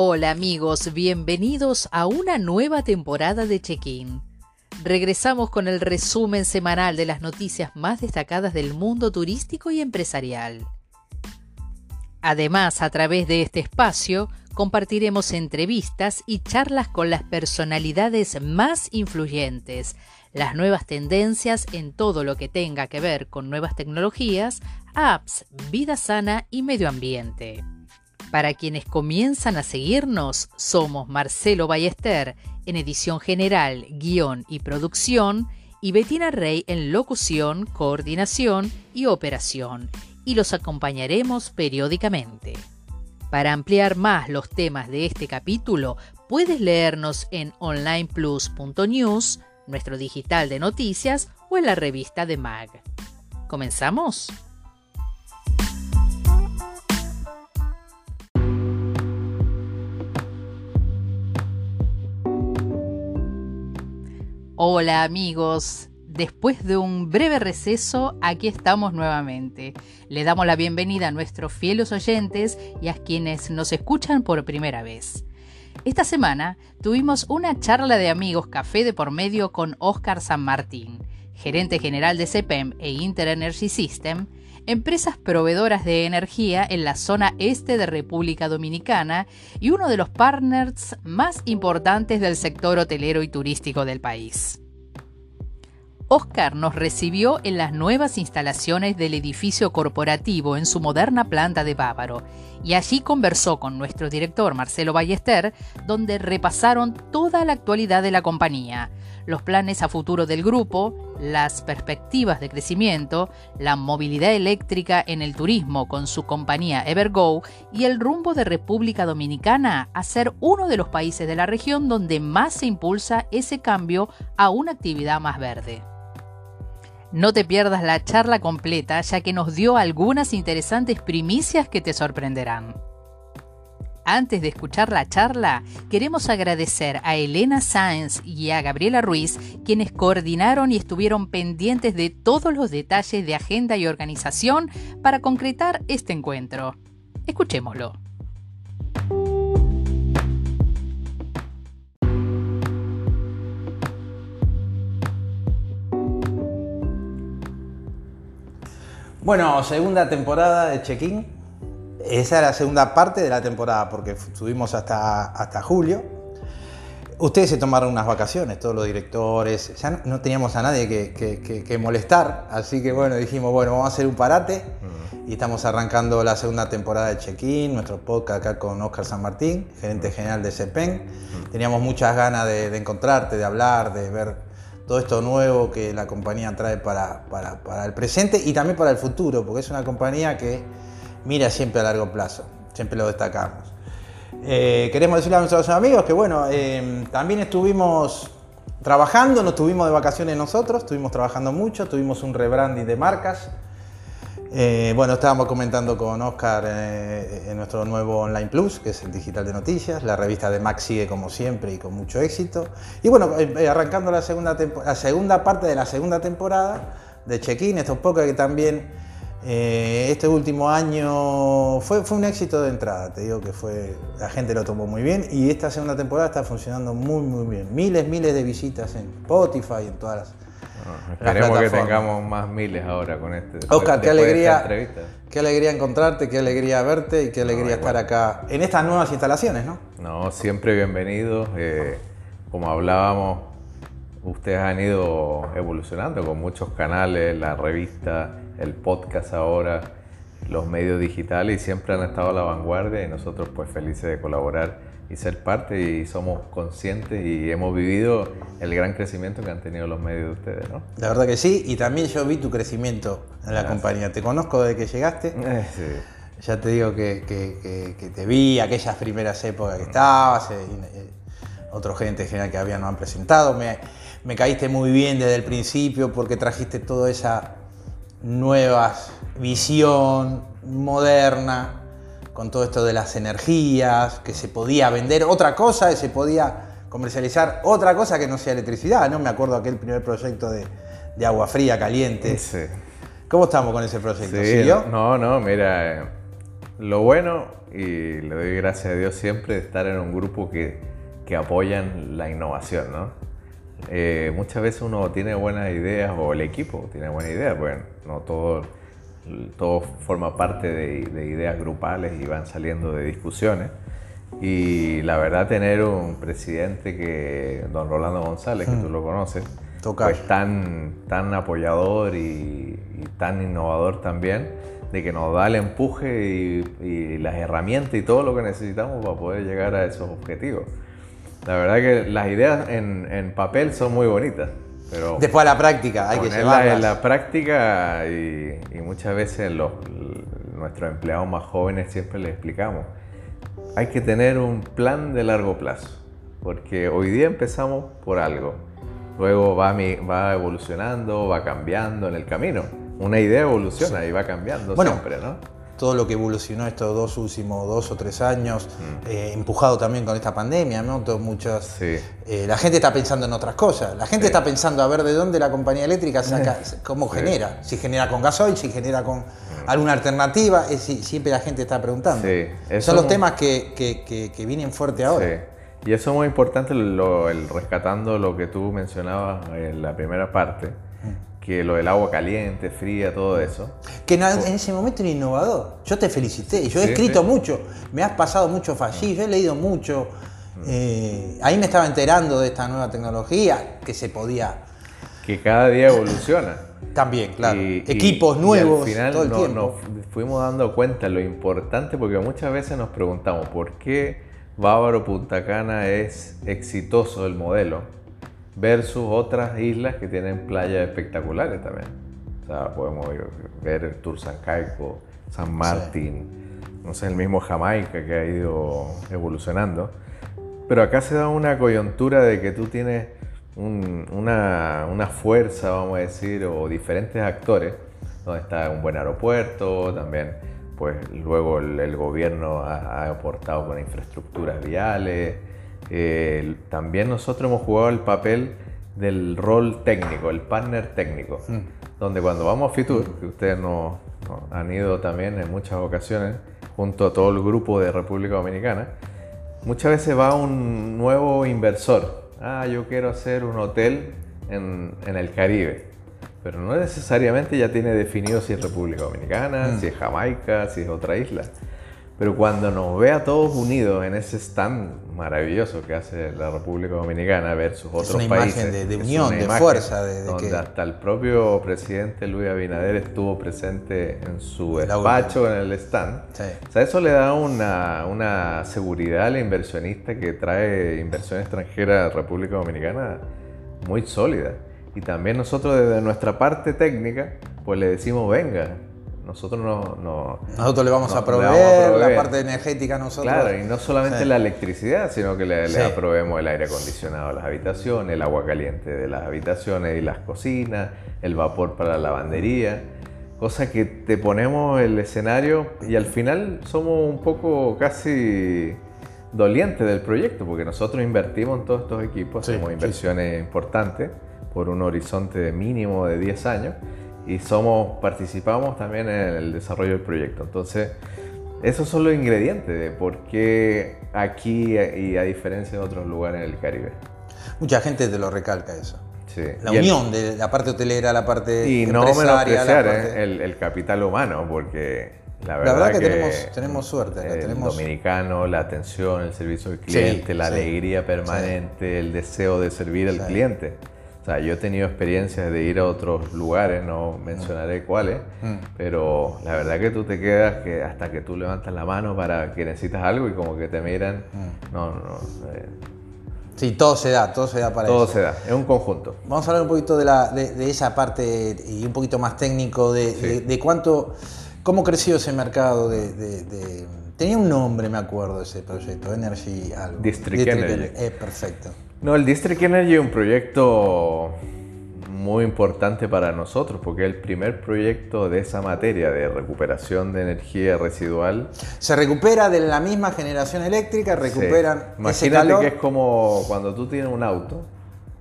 Hola amigos, bienvenidos a una nueva temporada de Check-in. Regresamos con el resumen semanal de las noticias más destacadas del mundo turístico y empresarial. Además, a través de este espacio, compartiremos entrevistas y charlas con las personalidades más influyentes, las nuevas tendencias en todo lo que tenga que ver con nuevas tecnologías, apps, vida sana y medio ambiente. Para quienes comienzan a seguirnos, somos Marcelo Ballester en edición general, guion y producción, y Betina Rey en locución, coordinación y operación, y los acompañaremos periódicamente. Para ampliar más los temas de este capítulo, puedes leernos en onlineplus.news, nuestro digital de noticias o en la revista de MAG. ¿Comenzamos? Hola amigos, después de un breve receso, aquí estamos nuevamente. Le damos la bienvenida a nuestros fieles oyentes y a quienes nos escuchan por primera vez. Esta semana tuvimos una charla de amigos café de por medio con Oscar San Martín, gerente general de CEPEM e Inter Energy System, empresas proveedoras de energía en la zona este de República Dominicana y uno de los partners más importantes del sector hotelero y turístico del país. Oscar nos recibió en las nuevas instalaciones del edificio corporativo en su moderna planta de Bávaro y allí conversó con nuestro director Marcelo Ballester, donde repasaron toda la actualidad de la compañía, los planes a futuro del grupo, las perspectivas de crecimiento, la movilidad eléctrica en el turismo con su compañía Evergo y el rumbo de República Dominicana a ser uno de los países de la región donde más se impulsa ese cambio a una actividad más verde. No te pierdas la charla completa ya que nos dio algunas interesantes primicias que te sorprenderán. Antes de escuchar la charla, queremos agradecer a Elena Sáenz y a Gabriela Ruiz, quienes coordinaron y estuvieron pendientes de todos los detalles de agenda y organización para concretar este encuentro. Escuchémoslo. Bueno, segunda temporada de Check-in. Esa es la segunda parte de la temporada porque estuvimos hasta, hasta julio. Ustedes se tomaron unas vacaciones, todos los directores. Ya no, teníamos a nadie que, molestar. Así que bueno, dijimos, bueno, vamos a hacer un parate. Y estamos arrancando la segunda temporada de Check-in, nuestro podcast acá con Oscar San Martín, gerente general de CEPEN. Teníamos muchas ganas de, de encontrarte, de hablar, de ver todo esto nuevo que la compañía trae para, para, el presente y también para el futuro, porque es una compañía que mira siempre a largo plazo, siempre lo destacamos. Eh, queremos decirle a nuestros amigos que bueno, eh, también estuvimos trabajando, no estuvimos de vacaciones nosotros, estuvimos trabajando mucho, tuvimos un rebranding de marcas, eh, bueno, estábamos comentando con Oscar en nuestro nuevo Online Plus, que es el digital de noticias. La revista de Max sigue como siempre y con mucho éxito. Y bueno, arrancando la segunda, la segunda parte de la segunda temporada de Check-in, estos pocos que también este último año fue, fue un éxito de entrada. Te digo que fue, la gente lo tomó muy bien y esta segunda temporada está funcionando muy, muy bien. Miles, miles de visitas en Spotify, en todas las esperemos que tengamos más miles ahora con este. Oscar, qué alegría, qué alegría encontrarte, qué alegría verte y qué alegría estar acá en estas nuevas instalaciones, ¿no? No, siempre bienvenidos. Eh, como hablábamos, ustedes han ido evolucionando con muchos canales, la revista, el podcast ahora, los medios digitales y siempre han estado a la vanguardia y nosotros pues felices de colaborar y ser parte y somos conscientes y hemos vivido el gran crecimiento que han tenido los medios de ustedes, ¿no? La verdad que sí, y también yo vi tu crecimiento en la compañía. Te conozco desde que llegaste. Eh, sí. Ya te digo que, que, te vi aquellas primeras épocas que estabas, eh, eh, otro gente general que había no han presentado. Me, me caíste muy bien desde el principio porque trajiste toda esa nueva visión moderna, con todo esto de las energías, que se podía vender otra cosa, que se podía comercializar otra cosa que no sea electricidad, ¿no? Me acuerdo aquel primer proyecto de, agua fría, caliente. Sí. ¿Cómo estamos con ese proyecto? Sí, No, no, mira, lo bueno, y le doy gracias a Dios siempre, de estar en un grupo que, que apoyan la innovación, ¿no? Eh, muchas veces uno tiene buenas ideas o el equipo tiene buenas ideas, bueno, no todo, todo forma parte de, de ideas grupales y van saliendo de discusiones. Y la verdad tener un presidente que, don Rolando González, que tú lo conoces, pues tan, tan apoyador y, tan innovador también, de que nos da el empuje y, las herramientas y todo lo que necesitamos para poder llegar a esos objetivos. La verdad que las ideas en, en papel son muy bonitas, pero... Después a la práctica, hay que llevarlas. en la práctica y, muchas veces los, nuestros empleados más jóvenes siempre les explicamos hay que tener un plan de largo plazo, porque hoy día empezamos por algo, luego va, va evolucionando, va cambiando en el camino. Una idea evoluciona y va cambiando siempre, ¿no? Todo lo que evolucionó estos dos últimos dos o tres años, mm. eh, empujado también con esta pandemia, ¿no? muchas, eh, la gente está pensando en otras cosas. La gente está pensando a ver de dónde la compañía eléctrica saca, cómo genera. Si genera con gasoil, si genera con alguna alternativa, es, siempre la gente está preguntando. Son los temas que, que, vienen fuerte ahora. Y eso es muy importante, el rescatando lo que tú mencionabas en la primera parte, que lo del agua caliente, fría, todo eso. Que en, ese momento era innovador. Yo te felicité, yo he escrito mucho, me has pasado mucho fallí, yo he leído mucho. Eh, ahí me estaba enterando de esta nueva tecnología que se podía... Que cada día evoluciona. También, claro. Equipos nuevos. al final todo el tiempo. nos fuimos dando cuenta lo importante porque muchas veces nos preguntamos por qué Bávaro Punta Cana es exitoso el modelo versus otras islas que tienen playas espectaculares también. O sea, podemos ver el Tour San Caico, San Martín, no sé, el mismo Jamaica que ha ido evolucionando. Pero acá se da una coyuntura de que tú tienes una, fuerza, vamos a decir, o diferentes actores, donde está un buen aeropuerto, también pues luego el, gobierno ha, aportado con infraestructuras viales, eh, también nosotros hemos jugado el papel del rol técnico, el partner técnico, mm. donde cuando vamos a Fitur, que ustedes nos, han ido también en muchas ocasiones, junto a todo el grupo de República Dominicana, muchas veces va un nuevo inversor ah, yo quiero hacer un hotel en, el Caribe. Pero no necesariamente ya tiene definido si es República Dominicana, mm. si es Jamaica, si es otra isla. Pero cuando nos ve a todos unidos en ese stand maravilloso que hace la República Dominicana versus otros países. Es una imagen de, unión, de fuerza. De, donde hasta el propio presidente Luis Abinader estuvo presente en su despacho, en el stand. O sea, eso le da una, una seguridad al inversionista que trae inversión extranjera a la República Dominicana muy sólida. Y también nosotros desde nuestra parte técnica, pues le decimos, venga, nosotros no, nosotros le vamos, a, proveer, la parte energética nosotros. Claro, y no solamente la electricidad, sino que le, le, proveemos el aire acondicionado a las habitaciones, el agua caliente de las habitaciones y las cocinas, el vapor para la lavandería, cosa que te ponemos el escenario y al final somos un poco casi dolientes del proyecto, porque nosotros invertimos en todos estos equipos, hacemos inversiones importantes por un horizonte mínimo de 10 años y somos, participamos también en el desarrollo del proyecto. Entonces, esos son los ingredientes de por qué aquí y a diferencia de otros lugares en el Caribe. Mucha gente te lo recalca eso. Sí. La unión de la parte hotelera, la parte y no menospreciar ¿eh? el, el, capital humano, porque la verdad, que, tenemos, tenemos, suerte. El tenemos... dominicano, la atención, el servicio al cliente, la alegría permanente, el deseo de servir al cliente sea, yo he tenido experiencias de ir a otros lugares, no mencionaré cuáles, mm. pero la verdad que tú te quedas que hasta que tú levantas la mano para que necesitas algo y como que te miran, mm. no, no. Eh. Sí, todo se da, todo se da para todo eso. Todo se da, es un conjunto. Vamos a hablar un poquito de, la, de, esa parte y un poquito más técnico de, de, cuánto, cómo creció ese mercado de, Tenía un nombre, me acuerdo, ese proyecto, Energy algo. District, Energy. Eh, perfecto. No, el District Energy es un proyecto muy importante para nosotros porque es el primer proyecto de esa materia de recuperación de energía residual. Se recupera de la misma generación eléctrica, recuperan Imagínate que es como cuando tú tienes un auto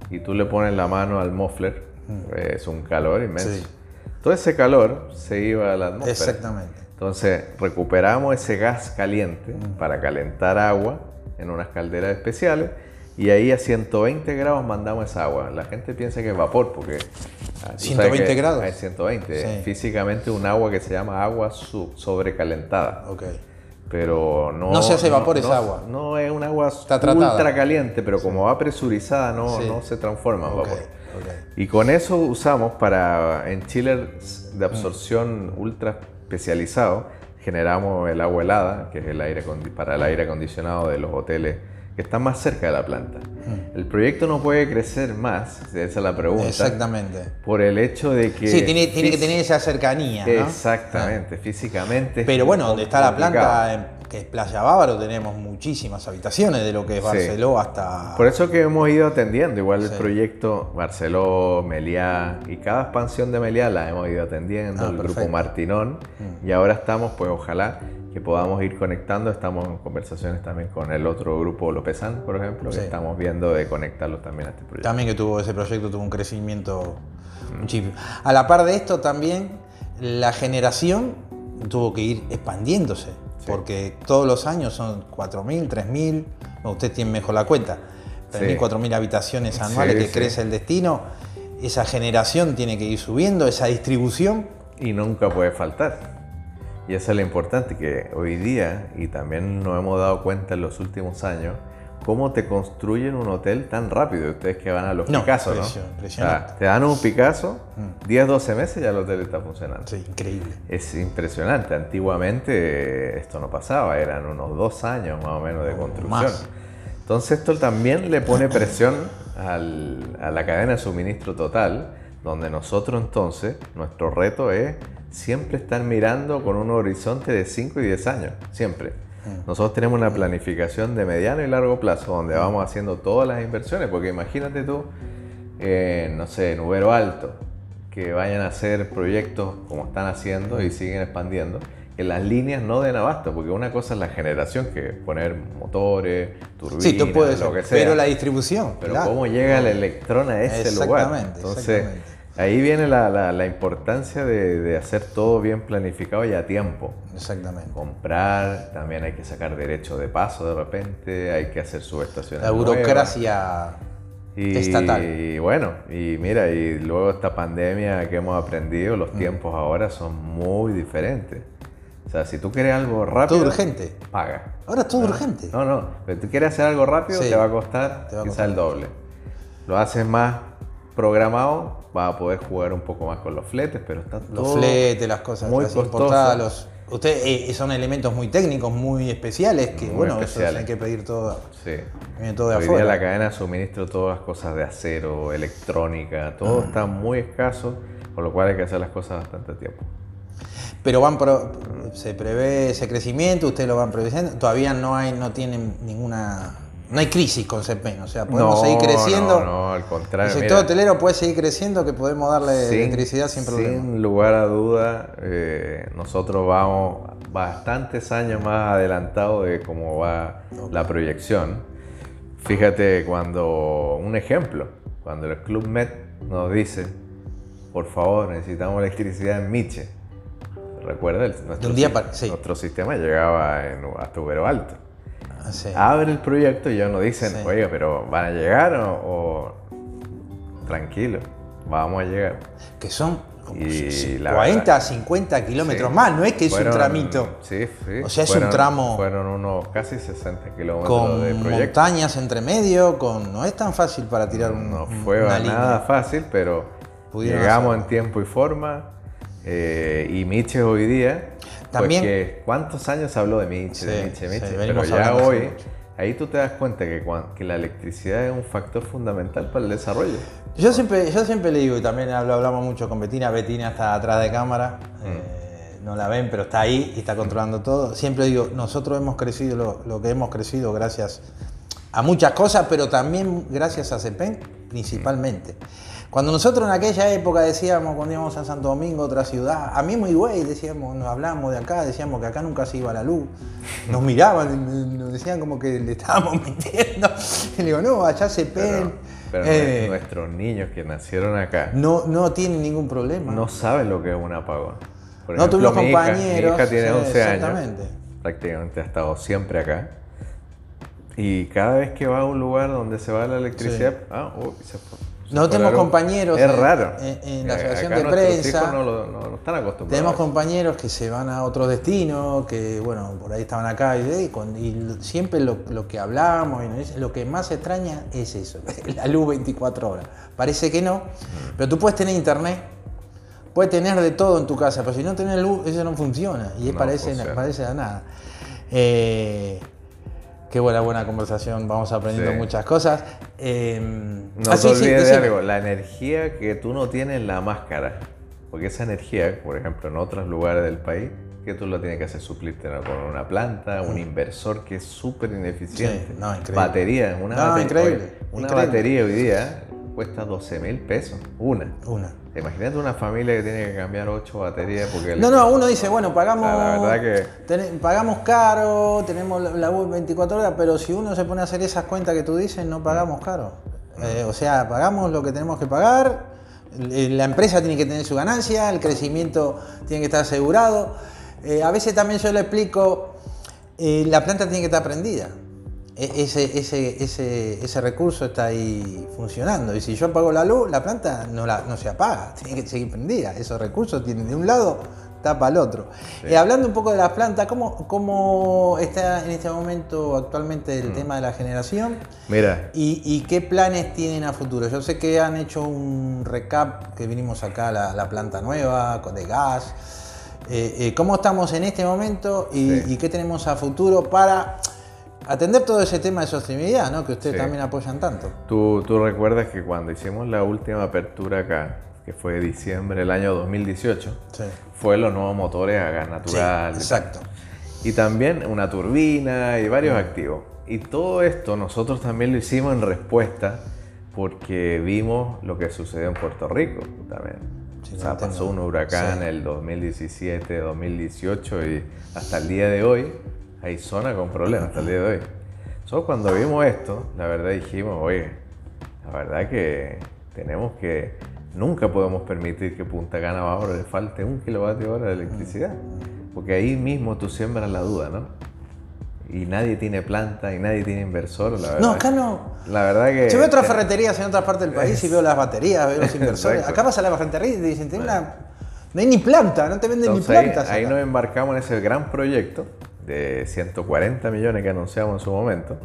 y tú le pones la mano al muffler, mm. es un calor inmenso. Todo ese calor se iba a la atmósfera. Exactamente. Entonces recuperamos ese gas caliente para calentar agua en unas calderas especiales y ahí a 120 grados mandamos esa agua. La gente piensa que es vapor porque... ah, tú sabes 120 que grados. Es 120. Sí. Es físicamente un agua que se llama agua sobrecalentada. Ok. Pero no... No se hace vapor no- esa no- agua. No es un agua Está tratada. ultra caliente, pero como va presurizada no, Sí. no se transforma en Ok, vapor. ok. Y con eso usamos para, en chillers de absorción ultra especializado, generamos el agua helada, que es el aire para el aire acondicionado de los hoteles que están más cerca de la planta. El proyecto no puede crecer más, esa es la pregunta, Exactamente. por el hecho de que... Sí, tiene, tiene que tener esa cercanía. ¿no? Exactamente, físicamente. es Pero bueno, donde está la planta, que es Playa Bávaro, tenemos muchísimas habitaciones de lo que es Sí. Barceló hasta. Por eso que hemos ido atendiendo, igual el proyecto Barceló, Meliá, y cada expansión de Meliá la hemos ido atendiendo, Ah, el grupo perfecto. Mm. Martinón, y ahora estamos, pues ojalá que podamos ir conectando, estamos en conversaciones también con el otro grupo Lopezán, por ejemplo, Sí. que estamos viendo de conectarlos también a este proyecto. También que tuvo ese proyecto, tuvo un crecimiento muchísimo. A la par de esto también, la generación tuvo que ir expandiéndose, porque todos los años son 4.000, 3.000, no, usted tiene mejor la cuenta, 3.000, Sí. 4.000 habitaciones anuales que crece el destino, esa generación tiene que ir subiendo, esa distribución. Y nunca puede faltar. Y eso es lo importante, que hoy día, y también nos hemos dado cuenta en los últimos años, cómo te construyen un hotel tan rápido. Ustedes que van a los No, Picasso, ¿no? Mm. O sea, te dan un Picasso, 10, 12 meses ya el hotel está funcionando. Sí, increíble. Es impresionante. Antiguamente eh, esto no pasaba, eran unos dos años más o menos de construcción. más. Entonces esto también le pone presión al- a la cadena de suministro total, donde nosotros entonces, nuestro reto es siempre estar mirando con un horizonte de 5 y 10 años, siempre. Nosotros tenemos una planificación de mediano y largo plazo donde vamos haciendo todas las inversiones, porque imagínate tú, eh, no sé, en Ubero Alto, que vayan a hacer proyectos como están haciendo y siguen expandiendo, que las líneas no den abasto, porque una cosa es la generación, que es poner motores, turbinas, Sí, tú puedes, lo que sea. pero la distribución. Pero claro. cómo llega el electrón a ese lugar. Exactamente, Entonces, exactamente. Ahí viene la, la- la importancia de, de hacer todo bien planificado y a tiempo. Exactamente. Comprar, también hay que sacar derecho de paso de repente, hay que hacer subestaciones. La burocracia Y, estatal. Y bueno, y mira, y luego esta pandemia que hemos aprendido, los Mm. tiempos ahora son muy diferentes. O sea, si tú quieres algo rápido, Todo urgente. paga. Ahora es todo urgente. No, no, pero tú quieres hacer algo rápido, Sí. te va a costar Te va a quizá costar. el doble. Lo haces más programado, vas a poder jugar un poco más con los fletes, pero está Los todo fletes, las cosas muy las importadas, los- Usted, eh, son elementos muy técnicos, muy especiales, que Muy bueno, eso hay que pedir todo, Sí. viene todo de Hoy afuera. día la cadena de suministro, todas las cosas de acero, electrónica, todo Ah. está muy escaso, por lo cual hay que hacer las cosas bastante tiempo. Pero van pro- se prevé ese crecimiento, ustedes lo van preveyendo, todavía no hay, no tienen ninguna, no hay crisis con CEPEN, o sea, podemos no, seguir creciendo. No, no, al El contrario. sector mira, hotelero puede seguir creciendo, que podemos darle sin- electricidad sin problema. Sin lugar a duda, eh, nosotros vamos bastantes años más adelantados de cómo va la proyección. Fíjate cuando, un ejemplo, cuando el Club Med nos dice, por favor, necesitamos electricidad en Miche. Recuerda, el- nuestro, un día para- sí. nuestro sistema llegaba en, hasta Ubero Alto. Sí. Abre el proyecto y ya nos dicen, Sí. oiga, pero ¿van a llegar o, o- tranquilo, vamos a llegar? que son Y si- la 40, verdad- 50 kilómetros Sí. más, no es que es Fueron- un tramito. Sí, sí. O sea, es un tramo- Fueron unos casi 60 kilómetros Con de proyecto. montañas entre medio, con no es tan fácil para tirar un, No fue una nada línea. fácil, pero llegamos en tiempo y forma. eh, y Miche hoy día, También- pues que ¿cuántos años habló de Miche, de sí, Miche? pero ya hoy, ahí tú te das cuenta que, que la electricidad es un factor fundamental para el desarrollo. Yo siempre, yo siempre le digo, y también hablamos mucho con Betina, Betina está atrás de cámara, Mm. eh, no la ven, pero está ahí y está controlando todo. Siempre digo, nosotros hemos crecido lo, lo que hemos crecido gracias a muchas cosas, pero también gracias a CEPEN principalmente. Cuando nosotros en aquella época decíamos, cuando íbamos a Santo Domingo, otra ciudad, a mí muy güey, decíamos, nos hablábamos de acá, decíamos que acá nunca se iba la luz. Nos miraban, nos decían como que le estábamos mintiendo. Y le digo, no, allá CEPEN. Pero, pero eh, nuestros niños que nacieron acá no, no tienen ningún problema. no saben lo que es un apagón. Por No ejemplo, tuvimos mi hija- compañeros, mi hija tiene sí, 11 años. exactamente. Prácticamente ha estado siempre acá. Y cada vez que va a un lugar donde se va la electricidad, ah, uy, se fue. No tenemos compañeros Es en- raro. en- en la Acá asociación de prensa. no, lo- no- no están acostumbrados. Tenemos compañeros que se van a otros destinos, que bueno, por ahí estaban acá y, y con- y lo- siempre lo, lo que hablamos, y lo que más extraña es eso, la luz 24 horas. Parece que no, pero tú puedes tener internet, puedes tener de todo en tu casa, pero si no tenés luz, eso no funciona y No parece, funciona. parece a nada. Eh, qué buena, buena conversación, vamos aprendiendo Sí. muchas cosas. Eh, No ah, te sí, sí, olvides de algo, la energía que tú no tienes en la máscara. Porque esa energía, por ejemplo, en otros lugares del país, que tú lo tienes que hacer suplirte ¿no? con una planta, un inversor que es súper ineficiente. Mm. No, increíble. Batería, una, No, batería, increíble, oye, una increíble. batería hoy día cuesta 12 mil pesos, una. Una. Imagínate una familia que tiene que cambiar 8 baterías porque... No, no, uno dice, bueno, pagamos, la verdad que- ten- pagamos caro, tenemos la, web 24 horas, pero si uno se pone a hacer esas cuentas que tú dices, no pagamos caro. Eh, o sea, pagamos lo que tenemos que pagar, la empresa tiene que tener su ganancia, el crecimiento tiene que estar asegurado. Eh, a veces también yo le explico, eh, la planta tiene que estar prendida. E- Ese, ese, ese, ese recurso está ahí funcionando. Y si yo apago la luz, la planta no, la, no se apaga, tiene que seguir prendida. Esos recursos tienen de un lado, tapa al otro. Eh, hablando un poco de las plantas, ¿cómo, ¿cómo está en este momento actualmente el tema de la generación? Mira, ¿Y, y qué planes tienen a futuro? Yo sé que han hecho un recap, que vinimos acá a la, la planta nueva, con- de gas. Eh, eh, ¿Cómo estamos en este momento y, Sí. y qué tenemos a futuro para atender todo ese tema de sostenibilidad, ¿no? que ustedes Sí. también apoyan tanto? tú, tú recuerdas que cuando hicimos la última apertura acá, que fue diciembre del año 2018, Sí. fue los nuevos motores a gas natural. Sí, exacto. Y también una turbina y varios activos. Y todo esto nosotros también lo hicimos en respuesta porque vimos lo que sucedió en Puerto Rico también. Sí, o sea, pasó un huracán Sí. en el 2017, 2018 y hasta el día de hoy hay zona con problemas hasta el día de hoy. Nosotros cuando vimos esto, la verdad dijimos, oye, la verdad que tenemos que, nunca podemos permitir que Punta Cana ahora le falte un kilovatio hora de electricidad. Porque ahí mismo tú siembras la duda, ¿no? Y nadie tiene planta y nadie tiene inversor, la verdad. No, acá no. La verdad que... Yo veo otras ferreterías en otras partes del país y veo las baterías, veo los inversores. Exacto. Acá vas a la ferretería y te dicen, "Tengo una- no hay ni planta, no te venden Entonces ni ahí, plantas. ahí acá". nos embarcamos en ese gran proyecto de 140 millones que anunciamos en su momento.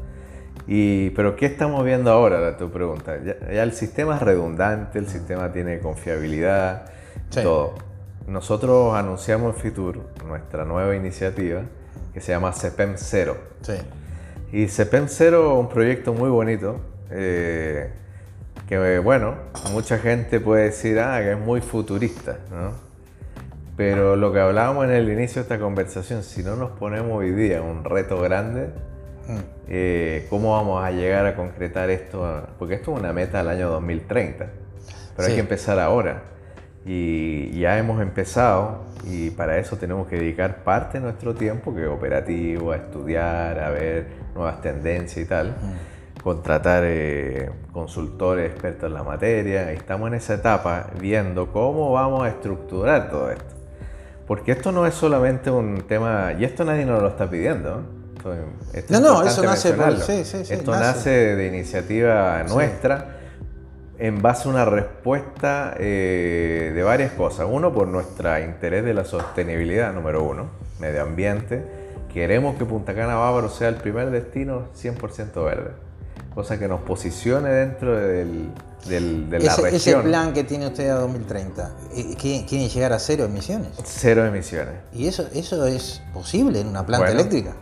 Y, pero ¿qué estamos viendo ahora? Era tu pregunta. Ya, ya el sistema es redundante, el sistema tiene confiabilidad, Sí. todo. Nosotros anunciamos en Fitur nuestra nueva iniciativa que se llama CEPEM Cero. Sí. Y CEPEM Cero es un proyecto muy bonito, eh, que bueno, mucha gente puede decir, ah, que es muy futurista, ¿no? Pero lo que hablábamos en el inicio de esta conversación, si no nos ponemos hoy día un reto grande, Mm. eh, ¿cómo vamos a llegar a concretar esto? Porque esto es una meta al año 2030, pero hay que empezar ahora. Y ya hemos empezado y para eso tenemos que dedicar parte de nuestro tiempo, que es operativo, a estudiar, a ver nuevas tendencias y tal, contratar eh, consultores expertos en la materia. Estamos en esa etapa viendo cómo vamos a estructurar todo esto. Porque esto no es solamente un tema, y esto nadie nos lo está pidiendo. ¿no? Esto, esto No, es no, importante eso nace por- sí, sí, sí, Esto nace. nace de iniciativa nuestra en base a una respuesta eh, de varias cosas. Uno, por nuestro interés de la sostenibilidad, número uno, medio ambiente. Queremos que Punta Cana Bávaro sea el primer destino 100% verde. Cosa que nos posicione dentro del, del- de la Ese, ese región. plan que tiene usted a 2030, eh, ¿quiere, quiere llegar a cero emisiones? Cero emisiones. ¿Y eso, eso es posible en una planta Bueno. eléctrica?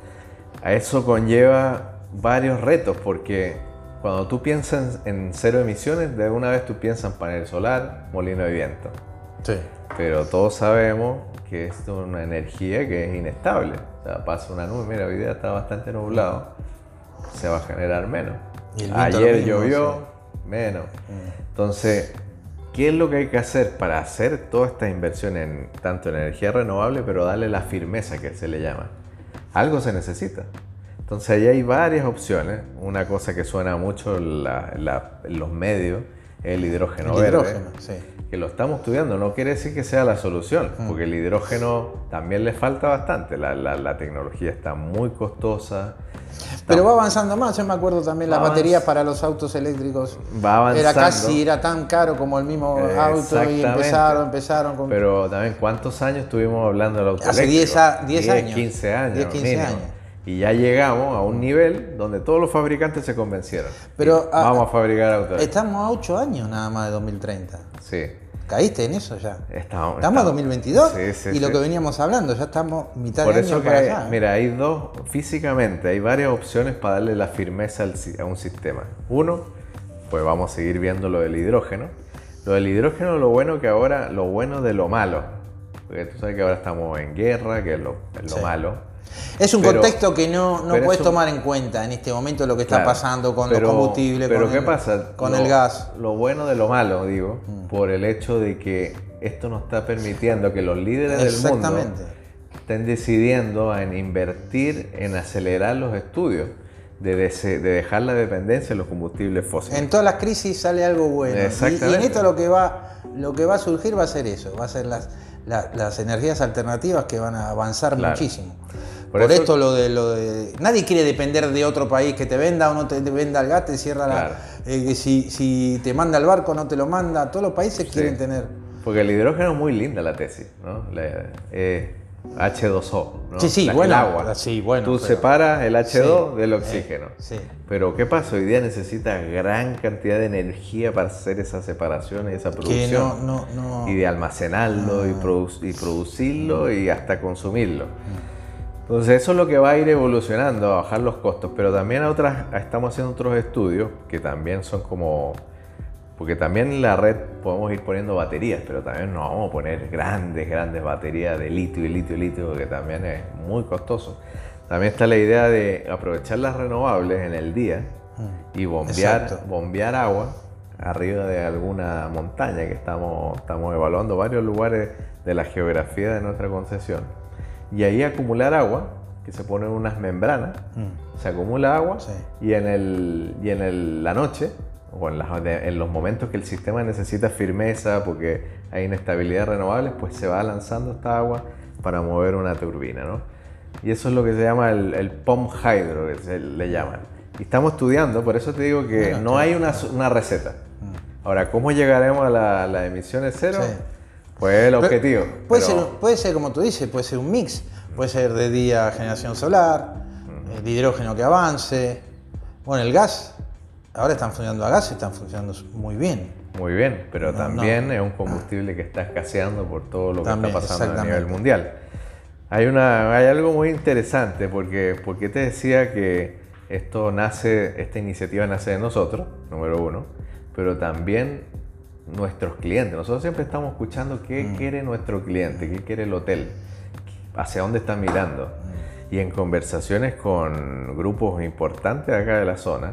A eso conlleva varios retos porque cuando tú piensas en cero emisiones, de una vez tú piensas en panel solar, molino de viento. Sí. Pero todos sabemos que es una energía que es inestable. O sea, pasa una nube, mira, hoy día está bastante nublado, se va a generar menos. Ayer llovió. Menos. Entonces, ¿qué es lo que hay que hacer para hacer toda esta inversión en tanto en energía renovable, pero darle la firmeza que se le llama? Algo se necesita. Entonces, ahí hay varias opciones. Una cosa que suena mucho en la- en la- en los medios el hidrógeno El verde. hidrógeno, sí. Que lo estamos estudiando, no quiere decir que sea la solución, Mm. porque el hidrógeno también le falta bastante. La, la- la tecnología está muy costosa. Pero va avanzando más. Yo me acuerdo también las baterías para los autos eléctricos. Va avanzando. Era casi, era tan caro como el mismo auto y empezaron, empezaron con... Pero también, ¿cuántos años estuvimos hablando del auto Hace eléctrico? 10 a- 10 años. 15 años. 10, 15 mínimo. años. Y ya llegamos a un nivel donde todos los fabricantes se convencieron. Pero, ah, vamos a fabricar autos. Estamos a 8 años nada más de 2030. Sí. ¿Caíste en eso ya? Estamos, Estamos en 2022 Sí, sí, y lo que veníamos hablando, ya estamos mitad Por de eso año que, para hay- allá. ¿eh? mira, hay dos, físicamente, hay varias opciones para darle la firmeza al a un sistema. Uno, pues vamos a seguir viendo lo del hidrógeno. Lo del hidrógeno, lo bueno que ahora, lo bueno de lo malo, porque tú sabes que ahora estamos en guerra, que es lo, es lo Sí. malo. Es un Pero- contexto que no, no puedes un- tomar en cuenta en este momento lo que está Claro, pasando con pero- los combustibles, Pero con, ¿qué el, pasa? con Lo- el gas. Mm. Lo bueno de lo malo, digo, por el hecho de que esto nos está permitiendo que los líderes del mundo Exactamente. estén decidiendo en invertir en acelerar los estudios de, de dejar la dependencia de los combustibles fósiles. En todas las crisis sale algo bueno. Y- Y, Exactamente. en esto lo que va, lo que va a surgir va a ser eso, va a ser las, la- las energías alternativas que van a avanzar Claro. muchísimo. Por Por, eso- esto lo de lo de. Nadie quiere depender de otro país que te venda o no te, venda el gas, te cierra Claro. la. eh, que si, si te manda el barco, no te lo manda. Todos los países Sí. quieren tener. Porque el hidrógeno es muy linda la tesis, ¿no? La- eh, H2O, ¿no? Sí, sí, La- bueno, el agua. sí, bueno, Tú pero- separas el H2 Sí, del eh, oxígeno. sí. Pero ¿qué pasa? Hoy día necesitas gran cantidad de energía para hacer esa separación y esa Que producción. no, no, no. Y de almacenarlo y, produ- y producirlo y hasta consumirlo. Entonces eso es lo que va a ir evolucionando, a bajar los costos. Pero también a otras, estamos haciendo otros estudios que también son como... Porque también en la red podemos ir poniendo baterías, pero también no vamos a poner grandes, grandes baterías de litio y litio y litio, porque también es muy costoso. También está la idea de aprovechar las renovables en el día y bombear, Exacto. bombear agua arriba de alguna montaña que estamos, estamos evaluando varios lugares de la geografía de nuestra concesión. Y ahí acumular agua, que se ponen unas membranas, se acumula agua Sí. y en, el, y en el- la noche, o en, las- en los momentos que el sistema necesita firmeza porque hay inestabilidad renovable, pues se va lanzando esta agua para mover una turbina, ¿no? Y eso es lo que se llama el, el pump hydro, que se le llaman. Y estamos estudiando, por eso te digo que no hay una, una receta. Ahora, ¿cómo llegaremos a la- las emisiones cero? Sí. Pues el Pero objetivo. Puede, pero- ser, puede ser, como tú dices, puede ser un mix. Puede ser de día generación solar, el hidrógeno que avance. Bueno, el gas, ahora están funcionando a gas y están funcionando muy bien. Muy bien, pero No, también es un combustible que está escaseando por todo lo que está pasando a nivel mundial. Hay, una, hay algo muy interesante porque, porque te decía que esto nace, esta iniciativa nace de nosotros, número uno, pero también nuestros clientes. Nosotros siempre estamos escuchando qué Mm. quiere nuestro cliente, qué quiere el hotel, hacia dónde está mirando. Mm. Y en conversaciones con grupos importantes acá de la zona,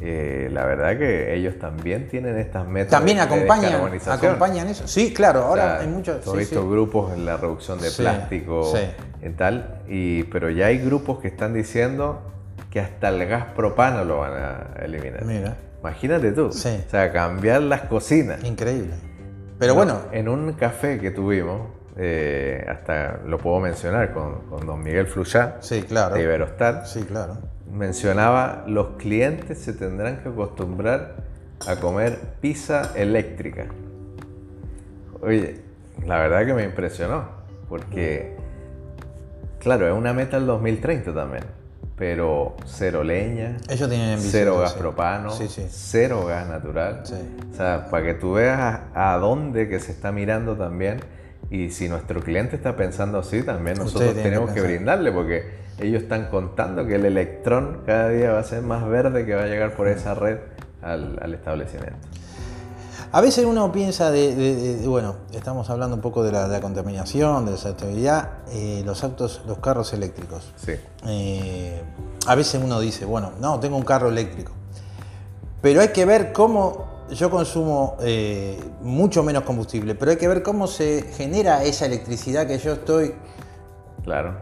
eh, la verdad que ellos también tienen estas metas También de- de acompañan, acompañan eso. Sí, claro, O ahora sea, hay muchos. has sí, visto sí. grupos en la reducción de Sí, plástico, en tal, y, pero ya hay grupos que están diciendo que hasta el gas propano lo van a eliminar. Mira. Imagínate tú. Sí. O sea, cambiar las cocinas. Increíble. Pero bueno, En un café que tuvimos, eh, hasta lo puedo mencionar con, con don Miguel Fluyá, sí, claro. de Iberostar, Sí, claro. mencionaba los clientes se tendrán que acostumbrar a comer pizza eléctrica. Oye, la verdad que me impresionó, porque, claro, es una meta del 2030 también, pero cero leña, Ellos tienen ambición, cero gas sí. propano, Sí, sí. cero gas natural. O sea, para que tú veas a, a dónde que se está mirando también y si nuestro cliente está pensando así, también nosotros que tenemos que, brindarle porque ellos están contando que el electrón cada día va a ser más verde que va a llegar por esa red al, al establecimiento. A veces uno piensa de, de- de- de- bueno, estamos hablando un poco de la, de la contaminación, de la sostenibilidad, eh, los autos, los carros eléctricos. Sí, Eh, a veces uno dice, bueno, no, tengo un carro eléctrico. Pero hay que ver cómo yo consumo eh, mucho menos combustible, pero hay que ver cómo se genera esa electricidad que yo estoy claro.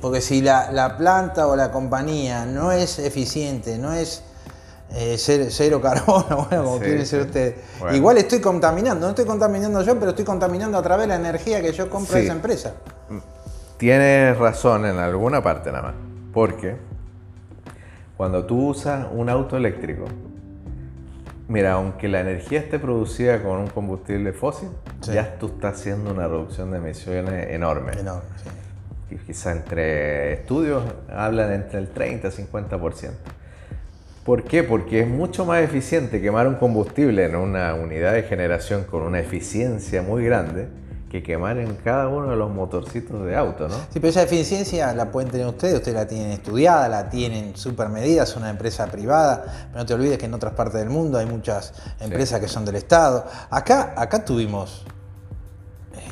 porque si la, la planta o la compañía no es eficiente, no es eh, cero, cero carbono, bueno, como Sí, quieren ser sí. ustedes. Bueno. Igual estoy contaminando, no estoy contaminando yo, pero estoy contaminando a través de la energía que yo compro de Sí. esa empresa. Tienes razón en alguna parte nada más. Porque cuando tú usas un auto eléctrico, mira, aunque la energía esté producida con un combustible fósil, ya tú estás haciendo una reducción de emisiones enorme. Enorme, quizá entre estudios hablan entre el 30 y 50%. ¿Por qué? Porque es mucho más eficiente quemar un combustible en una unidad de generación con una eficiencia muy grande que quemar en cada uno de los motorcitos de auto, ¿no? Sí, pero esa eficiencia la pueden tener ustedes, ustedes la tienen estudiada, la tienen super medida, es una empresa privada, pero no te olvides que en otras partes del mundo hay muchas empresas que son del Estado. Acá, acá tuvimos,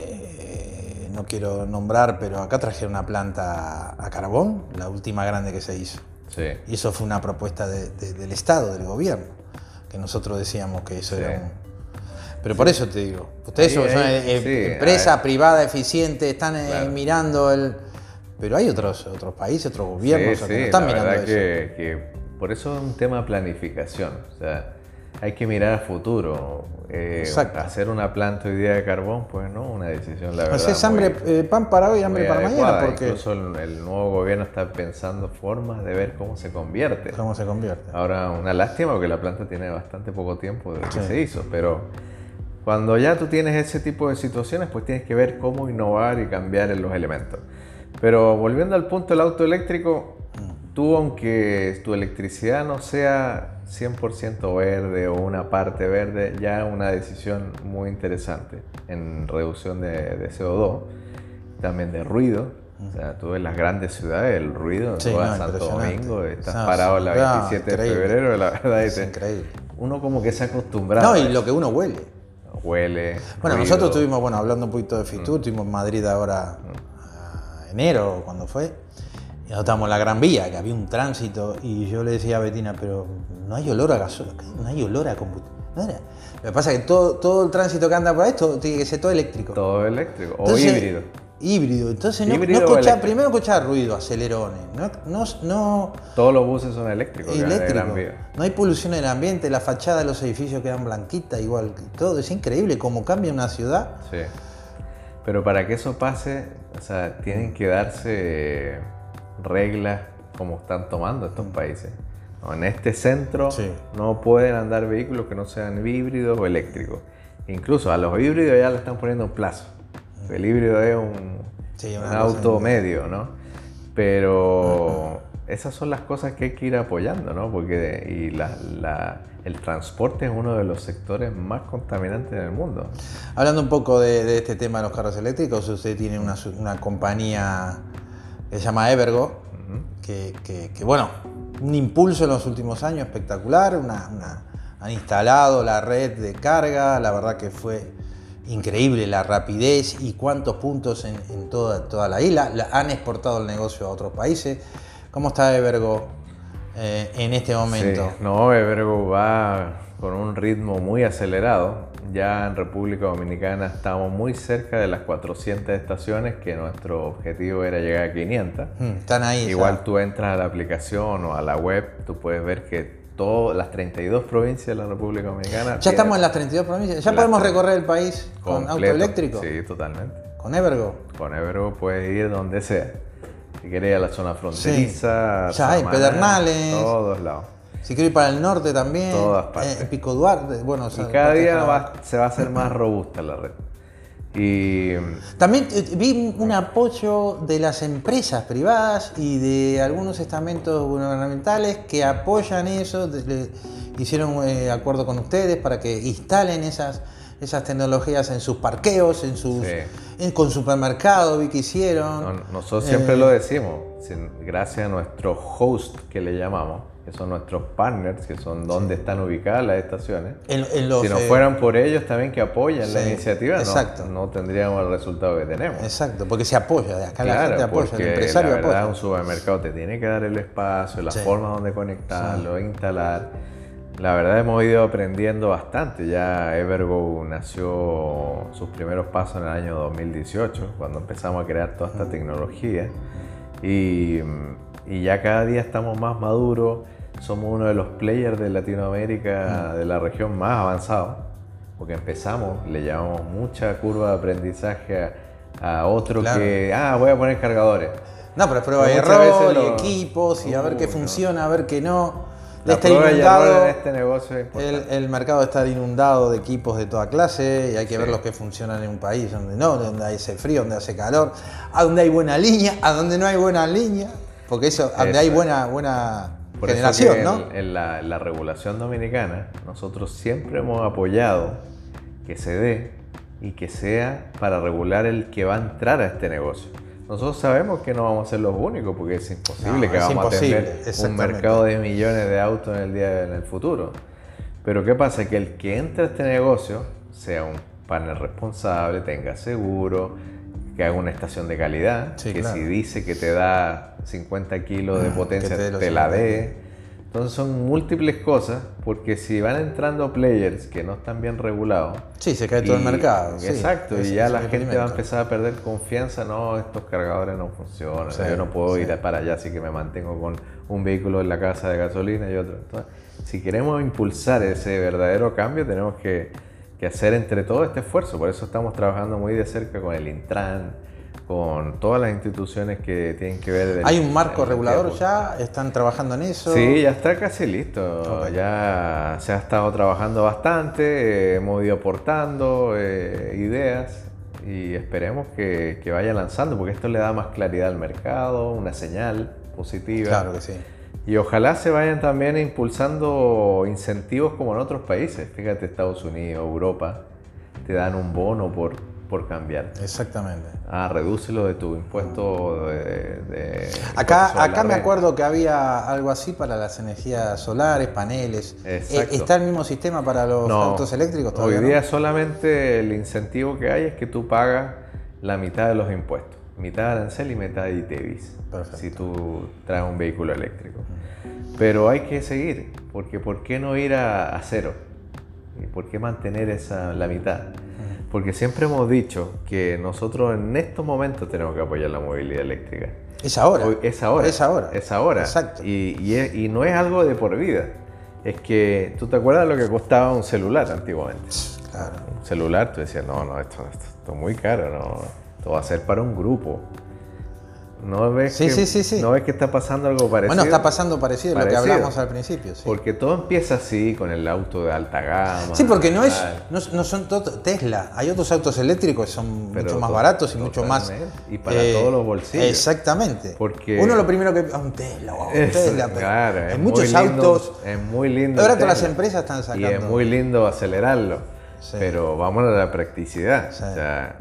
eh, no quiero nombrar, pero acá trajeron una planta a carbón, la última grande que se hizo. Sí. Y eso fue una propuesta de- de- del Estado, del gobierno, que nosotros decíamos que eso Sí. era un... Pero por eso te digo, ustedes Ahí, son son, ahí, eh, empresa privada, eficiente, están eh, Claro. mirando el... Pero hay otros, otros países, otros gobiernos que no están la mirando eso. que, que por eso es un tema de planificación. O sea, hay que mirar a futuro. Eh, Exacto. hacer una planta hoy día de carbón, pues no, una decisión, la verdad. Es hambre, muy- eh, pan para hoy, hambre para adecuada. mañana, porque Incluso el, el nuevo gobierno está pensando formas de ver cómo se convierte. cómo se convierte. Ahora, una lástima porque la planta tiene bastante poco tiempo desde que Sí. se hizo, pero cuando ya tú tienes ese tipo de situaciones, pues tienes que ver cómo innovar y cambiar en los elementos. Pero volviendo al punto del auto eléctrico, tú aunque tu electricidad no sea 100% verde o una parte verde, ya es una decisión muy interesante en reducción de, de CO2, también de ruido. O sea, tú en las grandes ciudades, el ruido, Sí, no, Santo. Domingo, estás No, parado sí, la claro, 27 de febrero, la verdad, Es te- increíble. uno como que se ha acostumbrado. No, y lo que uno huele. Huele. Bueno, ruido. nosotros tuvimos, bueno, hablando un poquito de Fitur, estuvimos en Madrid ahora a enero, cuando fue, y notamos la Gran Vía, que había un tránsito, y yo le decía a Betina, pero no hay olor a gasolina, no hay olor a combustible. No era. Lo que pasa es que todo, todo el tránsito que anda por ahí todo- tiene que ser todo eléctrico. Todo eléctrico o híbrido. Híbrido. Entonces no, Híbrido eléctrico. primero escuchaba ruido, acelerones. No, no, no Todos los buses son eléctricos. eléctrico. No hay polución en el ambiente, la fachada de los edificios quedan blanquitas, igual que todo. Es increíble cómo cambia una ciudad. Sí. Pero para que eso pase, o sea, tienen que darse reglas como están tomando estos países. No, En este centro Sí. no pueden andar vehículos que no sean híbridos o eléctricos. Incluso a los híbridos ya le están poniendo un plazo. El híbrido es un, Sí, auto medio, ¿no? Pero esas son las cosas que hay que ir apoyando, ¿no? Porque y la- la- el transporte es uno de los sectores más contaminantes del mundo. Hablando un poco de, de este tema de los carros eléctricos, usted tiene una, una compañía que se llama Evergo, que, que- que, bueno, un impulso en los últimos años espectacular, una- una- han instalado la red de carga, la verdad que fue increíble la rapidez y cuántos puntos en, en toda, toda la isla, La- han exportado el negocio a otros países. ¿Cómo está Evergo eh, en este momento? Sí, no, Evergo va con un ritmo muy acelerado. Ya en República Dominicana estamos muy cerca de las 400 estaciones, que nuestro objetivo era llegar a 500. Mm, Están ahí. Igual tú entras a la aplicación o a la web, tú puedes ver que todas las 32 provincias de la República Dominicana... Ya estamos en las 32 provincias. ¿Ya podemos recorrer el país con auto eléctrico? Sí, totalmente. ¿Con Evergo? Con Evergo puedes ir donde sea. Si querés a la zona fronteriza, Ya hay Pedernales. todos lados. Si quiero ir para el norte también. Todas partes. eh, Pico Duarte. Bueno, o Y sea, cada parte de día va- se va a hacer más robusta la red. Y También eh, vi un apoyo de las empresas privadas y de algunos estamentos gubernamentales que apoyan eso, hicieron eh, acuerdo con ustedes para que instalen esas, esas tecnologías en sus parqueos, en sus, Sí. en- con supermercado, vi que hicieron. no- nosotros siempre Eh, lo decimos, gracias a nuestros host que le llamamos, que son nuestros partners, que son donde están ubicadas las estaciones. En, en los, si no eh, fueran por ellos también que apoyan la sí, iniciativa, no- exacto. No, tendríamos el resultado que tenemos. Exacto, porque se apoya, de acá la Claro, gente apoya, el empresario la verdad apoya. un supermercado te tiene que dar el espacio, la Sí. forma donde conectarlo, instalar. La verdad hemos ido aprendiendo bastante. Ya Evergo nació sus primeros pasos en el año 2018, cuando empezamos a crear toda esta tecnología. Y, y ya cada día estamos más maduros. Somos uno de los players de Latinoamérica, Mm. de la región más avanzado, porque empezamos, le llevamos mucha curva de aprendizaje a, a otro Claro. que, ah, voy a poner cargadores. No, pero prueba muchas error, y equipos, y a ver qué Uh, no. funciona, a ver qué no. La Está inundado, en este negocio es el, el mercado está inundado de equipos de toda clase y hay que ver Sí. los que funcionan en un país donde no, donde hace frío, donde hace calor, a donde hay buena línea, a donde no hay buena línea, porque eso, donde hay buena, buena Por eso generación, ¿no? En, en la, la regulación dominicana, nosotros siempre hemos apoyado que se dé y que sea para regular el que va a entrar a este negocio. Nosotros sabemos que no vamos a ser los únicos porque es imposible No, que es vamos imposible, a tener un mercado de millones de autos en el día en el futuro. Pero ¿qué pasa? Que el que entra a este negocio sea un panel responsable, tenga seguro, que haga una estación de calidad, Sí, que claro. si dice que te da 50 kilos de potencia, te te, la 50. dé. Entonces son múltiples cosas, porque si van entrando players que no están bien regulados, Sí, se cae todo el y- mercado. Exacto, y ya la gente va a empezar a perder confianza, no, estos cargadores no funcionan, Sí, yo no puedo sí. ir para allá, así que me mantengo con un vehículo en la casa de gasolina y otro. Entonces, si queremos impulsar ese verdadero cambio, tenemos que, que hacer entre todo este esfuerzo, por eso estamos trabajando muy de cerca con el Intran, con todas las instituciones que tienen que ver... Hay un marco regulador ya, están trabajando en eso. Sí, ya está casi listo. Ok. Ya se ha estado trabajando bastante, eh, hemos ido aportando eh, ideas y esperemos que, que vaya lanzando porque esto le da más claridad al mercado, una señal positiva. Claro que sí. Y ojalá se vayan también impulsando incentivos como en otros países. Fíjate, Estados Unidos, Europa, te dan un bono por, por cambiar. Exactamente. Ah, redúcelo de tu impuesto de... de- Acá, acá me acuerdo que había algo así para las energías solares, paneles. Exacto. Eh, ¿Está el mismo sistema para los No, autos eléctricos? Hoy Todavía no? día solamente el incentivo que hay es que tú pagas la mitad de los impuestos. Mitad de arancel y mitad de ITEVIS. Perfecto. Si tú traes un vehículo eléctrico. Pero hay que seguir, porque ¿por qué no ir a, a cero? ¿Y por qué mantener esa, la mitad? Porque siempre hemos dicho que nosotros en estos momentos tenemos que apoyar la movilidad eléctrica. Es ahora. Hoy- es ahora. Es ahora. Es ahora. Exacto. Y, y es- y no es algo de por vida. Es que tú te acuerdas lo que costaba un celular antiguamente. Claro. Un celular, tú decías, no, no, esto, esto, esto es muy caro, no, esto va a ser para un grupo. ¿No ves, Sí, que, sí, sí, sí. ¿No ves que está pasando algo parecido? Bueno, está pasando parecido, a lo que Parecido. hablamos al principio. Sí, Porque todo empieza así, con el auto de alta gama. Sí, porque no es, no, no son todo Tesla. Hay otros autos eléctricos que son Pero mucho más to- baratos y mucho más. eh. Y para todos los bolsillos. Exactamente. Porque- Uno lo primero que. ah, un Tesla, un Es- Tesla. pero claro, hay es muchos muy lindo- autos. Es muy lindo. Ahora todas las empresas están Y es sacando. muy lindo acelerarlo. Pero vamos a la practicidad. O sea,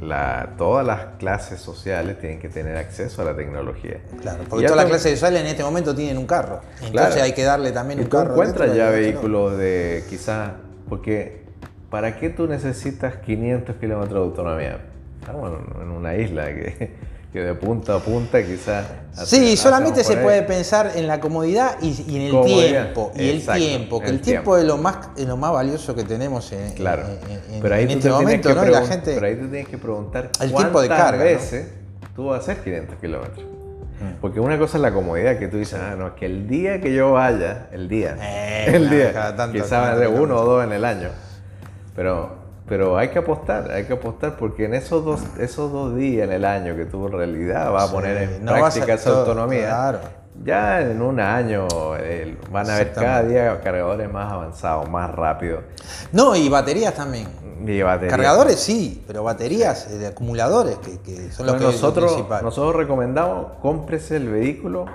la- todas las clases sociales tienen que tener acceso a la tecnología. Claro, porque todas las clases sociales en este momento tienen un carro. Entonces Claro. hay que darle también un tú carro. encuentras ya vehículos de quizás, porque ¿para qué tú necesitas 500 kilómetros de autonomía? Estamos en una isla que, que de punta a punta quizás... Sí, solamente se puede pensar en la comodidad y, y en el Comodidad. tiempo. Y el tiempo, que el, el tiempo, tiempo. es lo más, es lo más valioso que tenemos en, Claro. en- en- pero ahí en este te momento, ¿no? la gente. Pero ahí tú tienes que preguntar El tiempo de carga, ¿no? veces tú vas a hacer 500 kilómetros. Mm. Porque una cosa es la comodidad, que tú dices, ah, no, es que el día que yo vaya, el día, Eh, el día, cada tanto, quizás de uno o dos en el año. Pero, pero hay que apostar, hay que apostar porque en esos dos, esos dos días en el año que tú en realidad vas a poner en no práctica esa todo- autonomía, claro. ya en un año eh, van a haber cada día cargadores más avanzados, más rápidos. No, y baterías también. Y baterías. Cargadores sí, pero baterías eh, de acumuladores, que, que son los Entonces que lo nosotros, principal. nosotros recomendamos, cómprese el vehículo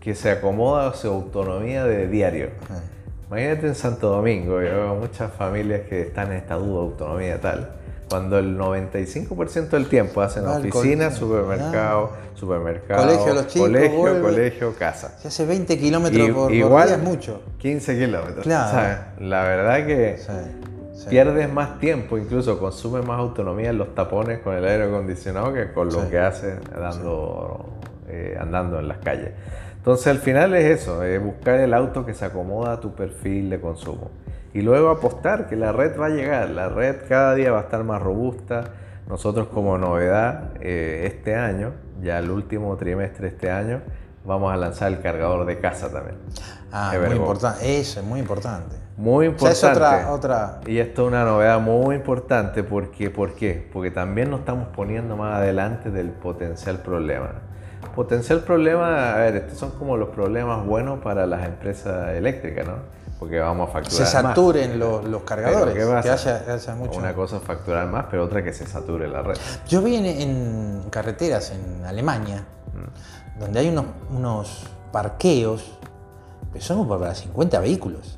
que se acomoda a su autonomía de diario. Ah. Imagínate en Santo Domingo, yo veo muchas familias que están en esta duda de autonomía tal. Cuando el 95% del tiempo hacen Ah, oficina, supermercado, supermercado, Colegio, los chicos, colegio, vuelve. colegio, casa. Si hace 20 kilómetros por, igual, día es mucho. 15 kilómetros. Claro. La verdad que Sí, sí. pierdes más tiempo, incluso consumes más autonomía en los tapones con el aire acondicionado que con lo Sí. que haces dando, eh, andando en las calles. Entonces al final es eso, es buscar el auto que se acomoda a tu perfil de consumo. Y luego apostar que la red va a llegar, la red cada día va a estar más robusta. Nosotros como novedad eh, este año, ya el último trimestre de este año, vamos a lanzar el cargador de casa también. Ah, muy importante. Eso es muy importante. Muy O sea, importante. es otra, otra. Y esto es una novedad muy importante porque, ¿por qué? Porque también nos estamos poniendo más adelante del potencial problema. Potencial problema, a ver, estos son como los problemas buenos para las empresas eléctricas, ¿no? Porque vamos a facturar Se más. saturen los, los cargadores. Pero, ¿qué que haya, haya mucho. Una cosa es facturar más, pero otra que se sature la red. Yo vi en, en carreteras en Alemania, Mm. donde hay unos, unos parqueos que son para 50 vehículos.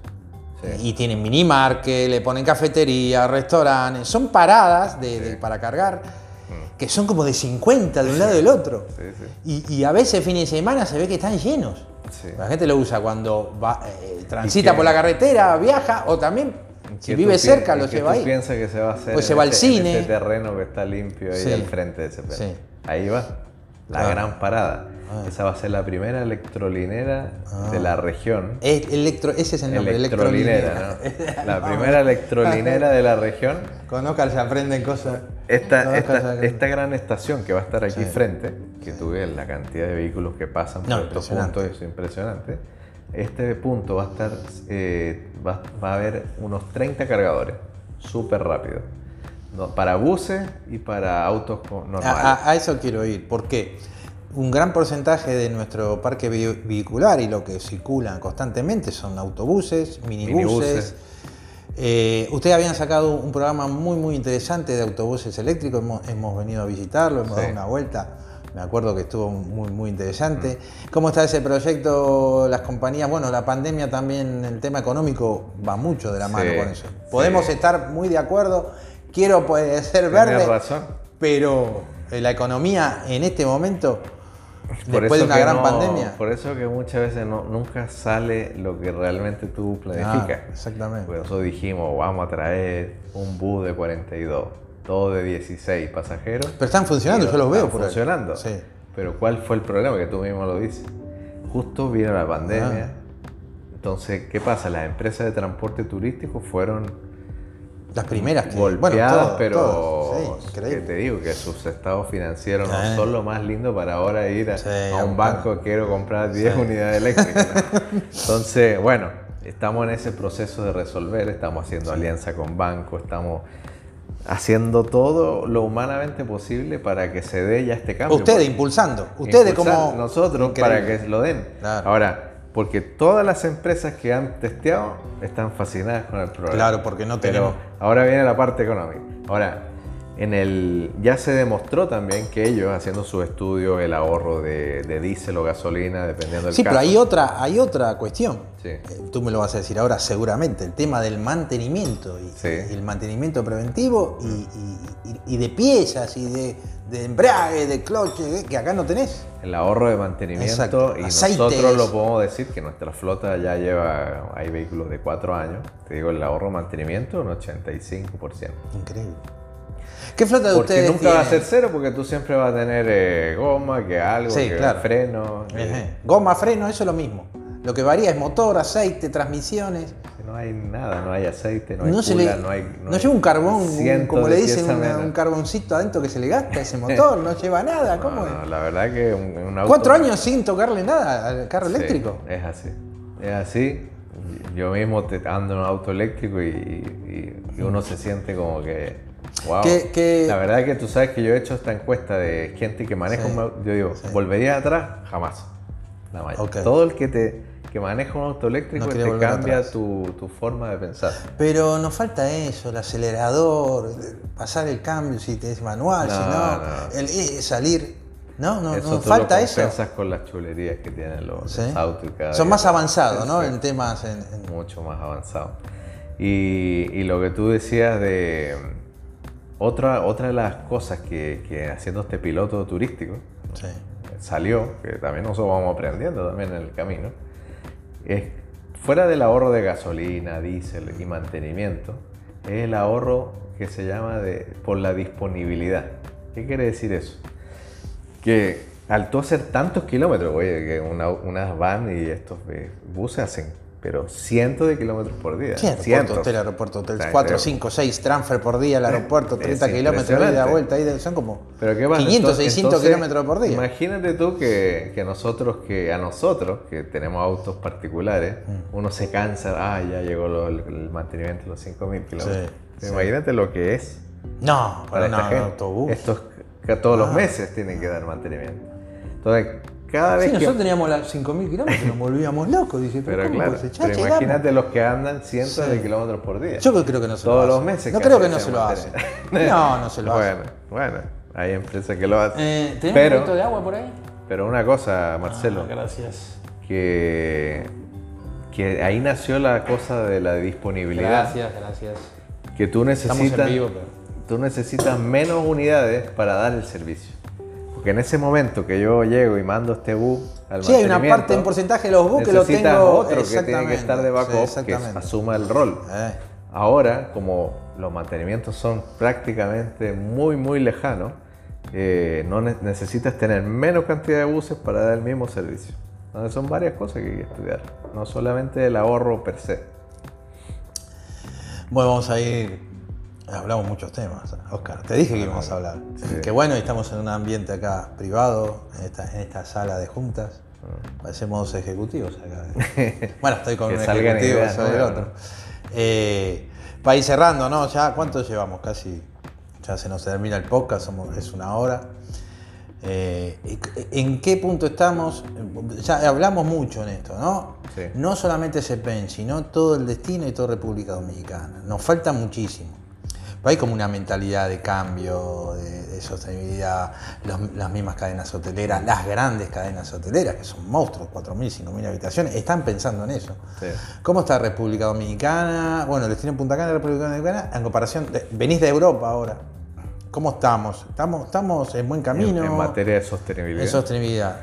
Sí. Y tienen minimarket, le ponen cafetería, restaurantes. Son paradas de, de- para cargar que son como de 50 de un lado y del otro. Y, y a veces fines de semana se ve que están llenos. La gente lo usa cuando va, eh, transita por la carretera, viaja o también si ¿Qué vive cerca lo lleva ahí. piensas que se va a hacer Pues se va al ese- cine. ese terreno que está limpio ahí al frente de ese perro? Ahí va, la Claro. gran parada. Ah. Esa va a ser la primera electrolinera de la región. Es electro, ese es el nombre, Electrolinera, ¿no? La primera electrolinera de la región. Con se aprenden cosas. Esta, esta, se- esta gran estación que va a estar aquí Sí. frente, que tú ves la cantidad de vehículos que pasan por estos puntos, es impresionante. Este punto va a estar, eh, va, va a haber unos 30 cargadores, súper rápido. No, para buses y para autos normales. A, eso quiero ir, porque un gran porcentaje de nuestro parque ve- vehicular y lo que circulan constantemente son autobuses, minibuses. Minibuses. Eh, ustedes habían sacado un programa muy muy interesante de autobuses eléctricos, hemos, hemos venido a visitarlo, hemos Sí. dado una vuelta. Me acuerdo que estuvo muy, muy interesante. ¿Cómo está ese proyecto? Las compañías, bueno, la pandemia también, el tema económico va mucho de la mano Sí, con eso. sí. Podemos estar muy de acuerdo, quiero puede ser verde, razón. pero la economía en este momento, Por después de una gran no- pandemia. Por eso que muchas veces no, nunca sale lo que realmente tú planificas. Claro, exactamente. Por eso dijimos, vamos a traer un bus de 42, todo de 16 pasajeros. Pero están funcionando, yo los veo están por ahí. funcionando. Sí. Pero ¿cuál fue el problema? Que tú mismo lo dices. Justo vino la pandemia. Ah. Entonces, ¿qué pasa? Las empresas de transporte turístico fueron Las primeras que. golpeadas, bueno, todo, pero todo. Sí, que te digo que sus estados financieros Sí. no son lo más lindo para ahora ir a, Sí, a un banco quiero comprar 10 unidades eléctricas. Entonces, bueno, estamos en ese proceso de resolver, estamos haciendo alianza con bancos, estamos haciendo todo lo humanamente posible para que se dé ya este cambio. Ustedes impulsando. Ustedes como. nosotros Increíble. para que lo den. Claro. Ahora, porque todas las empresas que han testeado están fascinadas con el programa. Claro, porque no Pero tenemos- ahora viene la parte económica. Ahora, en el ya se demostró también que ellos haciendo sus estudios el ahorro de, de diésel o gasolina dependiendo del Sí, pero hay otra, hay otra cuestión. Sí. Eh, Tú me lo vas a decir ahora seguramente, el tema del mantenimiento y, Sí. y el mantenimiento preventivo y, y- y- y de piezas y de, de embrague, de cloche, que acá no tenés. El ahorro de mantenimiento Exacto. y Aceites. nosotros lo podemos decir que nuestra flota ya lleva, hay vehículos de cuatro años, te digo, el ahorro de mantenimiento un 85%. Increíble. ¿Qué flota de Porque ustedes nunca va a ser cero porque tú siempre vas a tener eh, goma, que algo, Sí, que claro. freno, Ejé. Goma, freno, eso es lo mismo. Lo que varía es motor, aceite, transmisiones. no hay nada, no hay aceite, no hay No, se cooler, le, no hay... no hay lleva un carbón, un- como le dicen, una- un carboncito adentro que se le gasta ese motor, no lleva nada. ¿Cómo es? la verdad que un, un auto... Cuatro años sin tocarle nada al carro Sí, eléctrico. es así, es así. Yo mismo te ando en un auto eléctrico y, y- y uno se siente como que... Wow. Que- que- La verdad que tú sabes que yo he hecho esta encuesta de gente que maneja Sí, un auto. Yo digo, sí. ¿volvería atrás? Jamás. La mayoría. Ok. Todo el que te que maneja un auto eléctrico No te cambia tu, tu forma de pensar. Pero nos falta eso, el acelerador, pasar el cambio si es manual, No, si no, no. el eh, salir. No, no, eso nos tú falta lo eso. con las chulerías que tienen los, Sí. autos. cada Son más avanzados, ¿no? En temas. en- en- mucho más avanzado. Y, y lo que tú decías de otra, otra de las cosas que, que haciendo este piloto turístico sí. salió, que también nosotros vamos aprendiendo también en el camino, es fuera del ahorro de gasolina, diésel y mantenimiento, es el ahorro que se llama de, por la disponibilidad. ¿Qué quiere decir eso? Que al tú hacer tantos kilómetros, oye, que una- unas van y estos eh, buses hacen pero cientos de kilómetros por día. Sí, aeropuerto, cientos. hotel, aeropuerto, hotel. O sea, 4, creo- 5, 6 transfer por día al aeropuerto, Es 30 kilómetros de ida vuelta. ahí de- son como Pero ¿qué pasa? 500, Entonces- 600 entonces, kilómetros por día. Imagínate tú que, que nosotros, que a nosotros, que tenemos autos particulares, Mm. uno se cansa, ah, ya llegó lo- el, el mantenimiento de los 5.000 kilómetros. Sí, Pero sí. Imagínate lo que es No, para para esta no, gente. autobús. Estos que todos los Ah. meses tienen que dar mantenimiento. Entonces, cada vez Sí, que... nosotros teníamos las 5.000 kilómetros, nos volvíamos locos. Dice, pero, Pero ¿cómo claro, pero llegamos. imagínate los que andan cientos Sí. de kilómetros por día. Yo creo que no se Todos lo los hacen. meses No creo que no se lo hacen. No, no se lo hacen. Bueno, bueno, hay empresas que lo hacen. Eh, ¿Tenemos Pero- un poquito de agua por ahí? Pero una cosa, Marcelo, Ah, gracias. que, que ahí nació la cosa de la disponibilidad. Gracias, gracias. Que tú necesitas, Estamos en vivo, pero... tú necesitas menos unidades para dar el servicio. Porque en ese momento que yo llego y mando este bus al Sí, hay una parte, un porcentaje de los bus que lo tengo... otro que tiene que estar de sí, backup que asuma el rol. Eh, Ahora, como los mantenimientos son prácticamente muy, muy lejanos, eh, no ne- necesitas tener menos cantidad de buses para dar el mismo servicio. Entonces son varias cosas que hay que estudiar, no solamente el ahorro per se. Bueno, vamos a ir... Hablamos muchos temas, Oscar. Te dije que íbamos a hablar. Sí. Que bueno, estamos en un ambiente acá privado, en esta, en esta sala de juntas. Parecemos ejecutivos acá. bueno, estoy con Que un ejecutivo, ideas soy el nuevas, otro. ¿no? Eh, para ir cerrando, ¿no? Ya, ¿cuánto llevamos? Casi, ya se nos termina el podcast, somos- es una hora. Eh, ¿En qué punto estamos? Ya hablamos mucho en esto, ¿no? Sí. No solamente CEPEN, sino todo el destino y toda República Dominicana. Nos falta muchísimo. Pero hay como una mentalidad de cambio, de, de sostenibilidad, los- las mismas cadenas hoteleras, las grandes cadenas hoteleras, que son monstruos, 4.000, 5.000 habitaciones, están pensando en eso. Sí. ¿Cómo está República Dominicana? Bueno, el destino en Punta Cana, República Dominicana, en comparación, de- venís de Europa ahora. ¿Cómo estamos? ¿Estamos, estamos en buen En, camino? en materia de sostenibilidad. En sostenibilidad.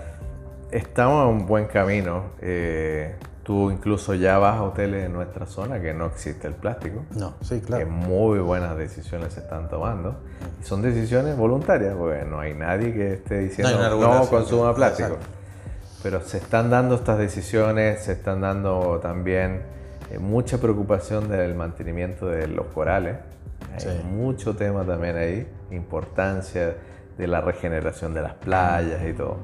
Estamos en un buen camino. Eh, tú incluso ya vas a hoteles en nuestra zona que no existe el plástico. No, sí, que claro. muy buenas decisiones se están tomando. Y son decisiones voluntarias, porque no hay nadie que esté diciendo no, consuma plástico. exacto. Pero se están dando estas decisiones, se están dando también eh, mucha preocupación del mantenimiento de los corales. Hay Sí. mucho tema también ahí, importancia de la regeneración de las playas y todo.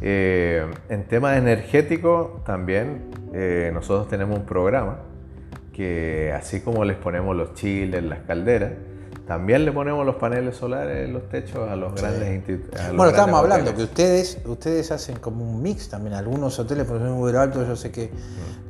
Eh, en temas energéticos también eh, nosotros tenemos un programa que así como les ponemos los chiles, las calderas, también le ponemos los paneles solares en los techos a los grandes institutos. Bueno, estábamos hablando que ustedes, ustedes hacen como un mix también. Algunos hoteles, por ejemplo, en Uber Alto, yo sé que,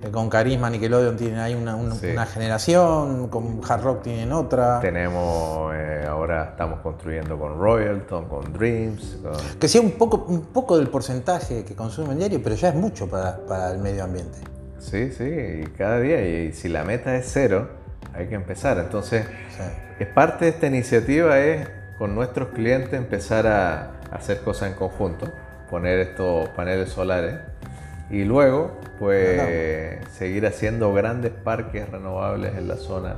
que con Carisma, Nickelodeon tienen ahí una, una- Mm. Sí. una generación, con Hard Rock tienen otra. Tenemos, eh, ahora estamos construyendo con Royalton, con Dreams, con- Que sea un poco, un poco del porcentaje que consumen diario, pero ya es mucho para, para el medio ambiente. Sí, sí, y cada día. Y si la meta es cero, hay que empezar. Entonces, Sí. es parte de esta iniciativa es con nuestros clientes empezar a hacer cosas en conjunto, poner estos paneles solares y luego, pues, seguir haciendo grandes parques renovables en la zona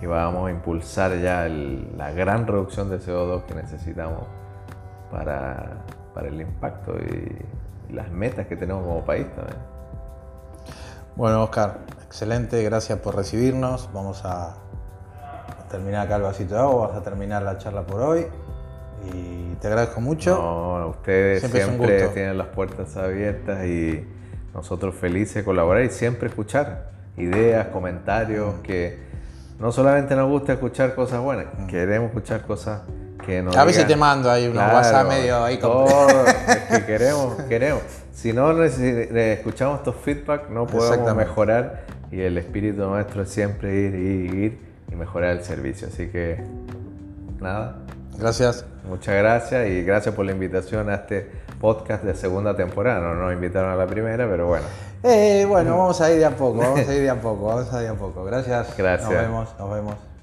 que vamos a impulsar ya el- la gran reducción de CO2 que necesitamos para, para el impacto y, y las metas que tenemos como país también. Bueno, Oscar, excelente, gracias por recibirnos. Vamos a, terminar acá el vasito de agua, vamos a terminar la charla por hoy. Y te agradezco mucho. No, ustedes Siempre tienen las puertas abiertas y nosotros felices de colaborar y siempre escuchar ideas, comentarios, que no solamente nos gusta escuchar cosas buenas, queremos escuchar cosas que nos A veces digan- te mando ahí unos WhatsApp medio ahí con- todo, es que queremos, queremos. Si no escuchamos estos feedback, no podemos mejorar y el espíritu nuestro es siempre ir, ir, ir y mejorar el servicio. Así que, nada, Gracias. Muchas gracias y gracias por la invitación a este podcast de segunda temporada. No nos invitaron a la primera, pero bueno. Eh, bueno, vamos a ir de a poco, vamos a ir de a poco, vamos a ir de a poco. Gracias. Gracias. Nos vemos, nos vemos.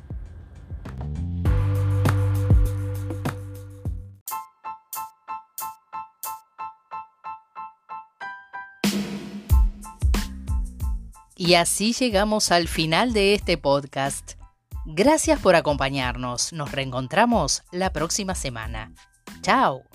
Y así llegamos al final de este podcast. Gracias por acompañarnos. Nos reencontramos la próxima semana. Chao.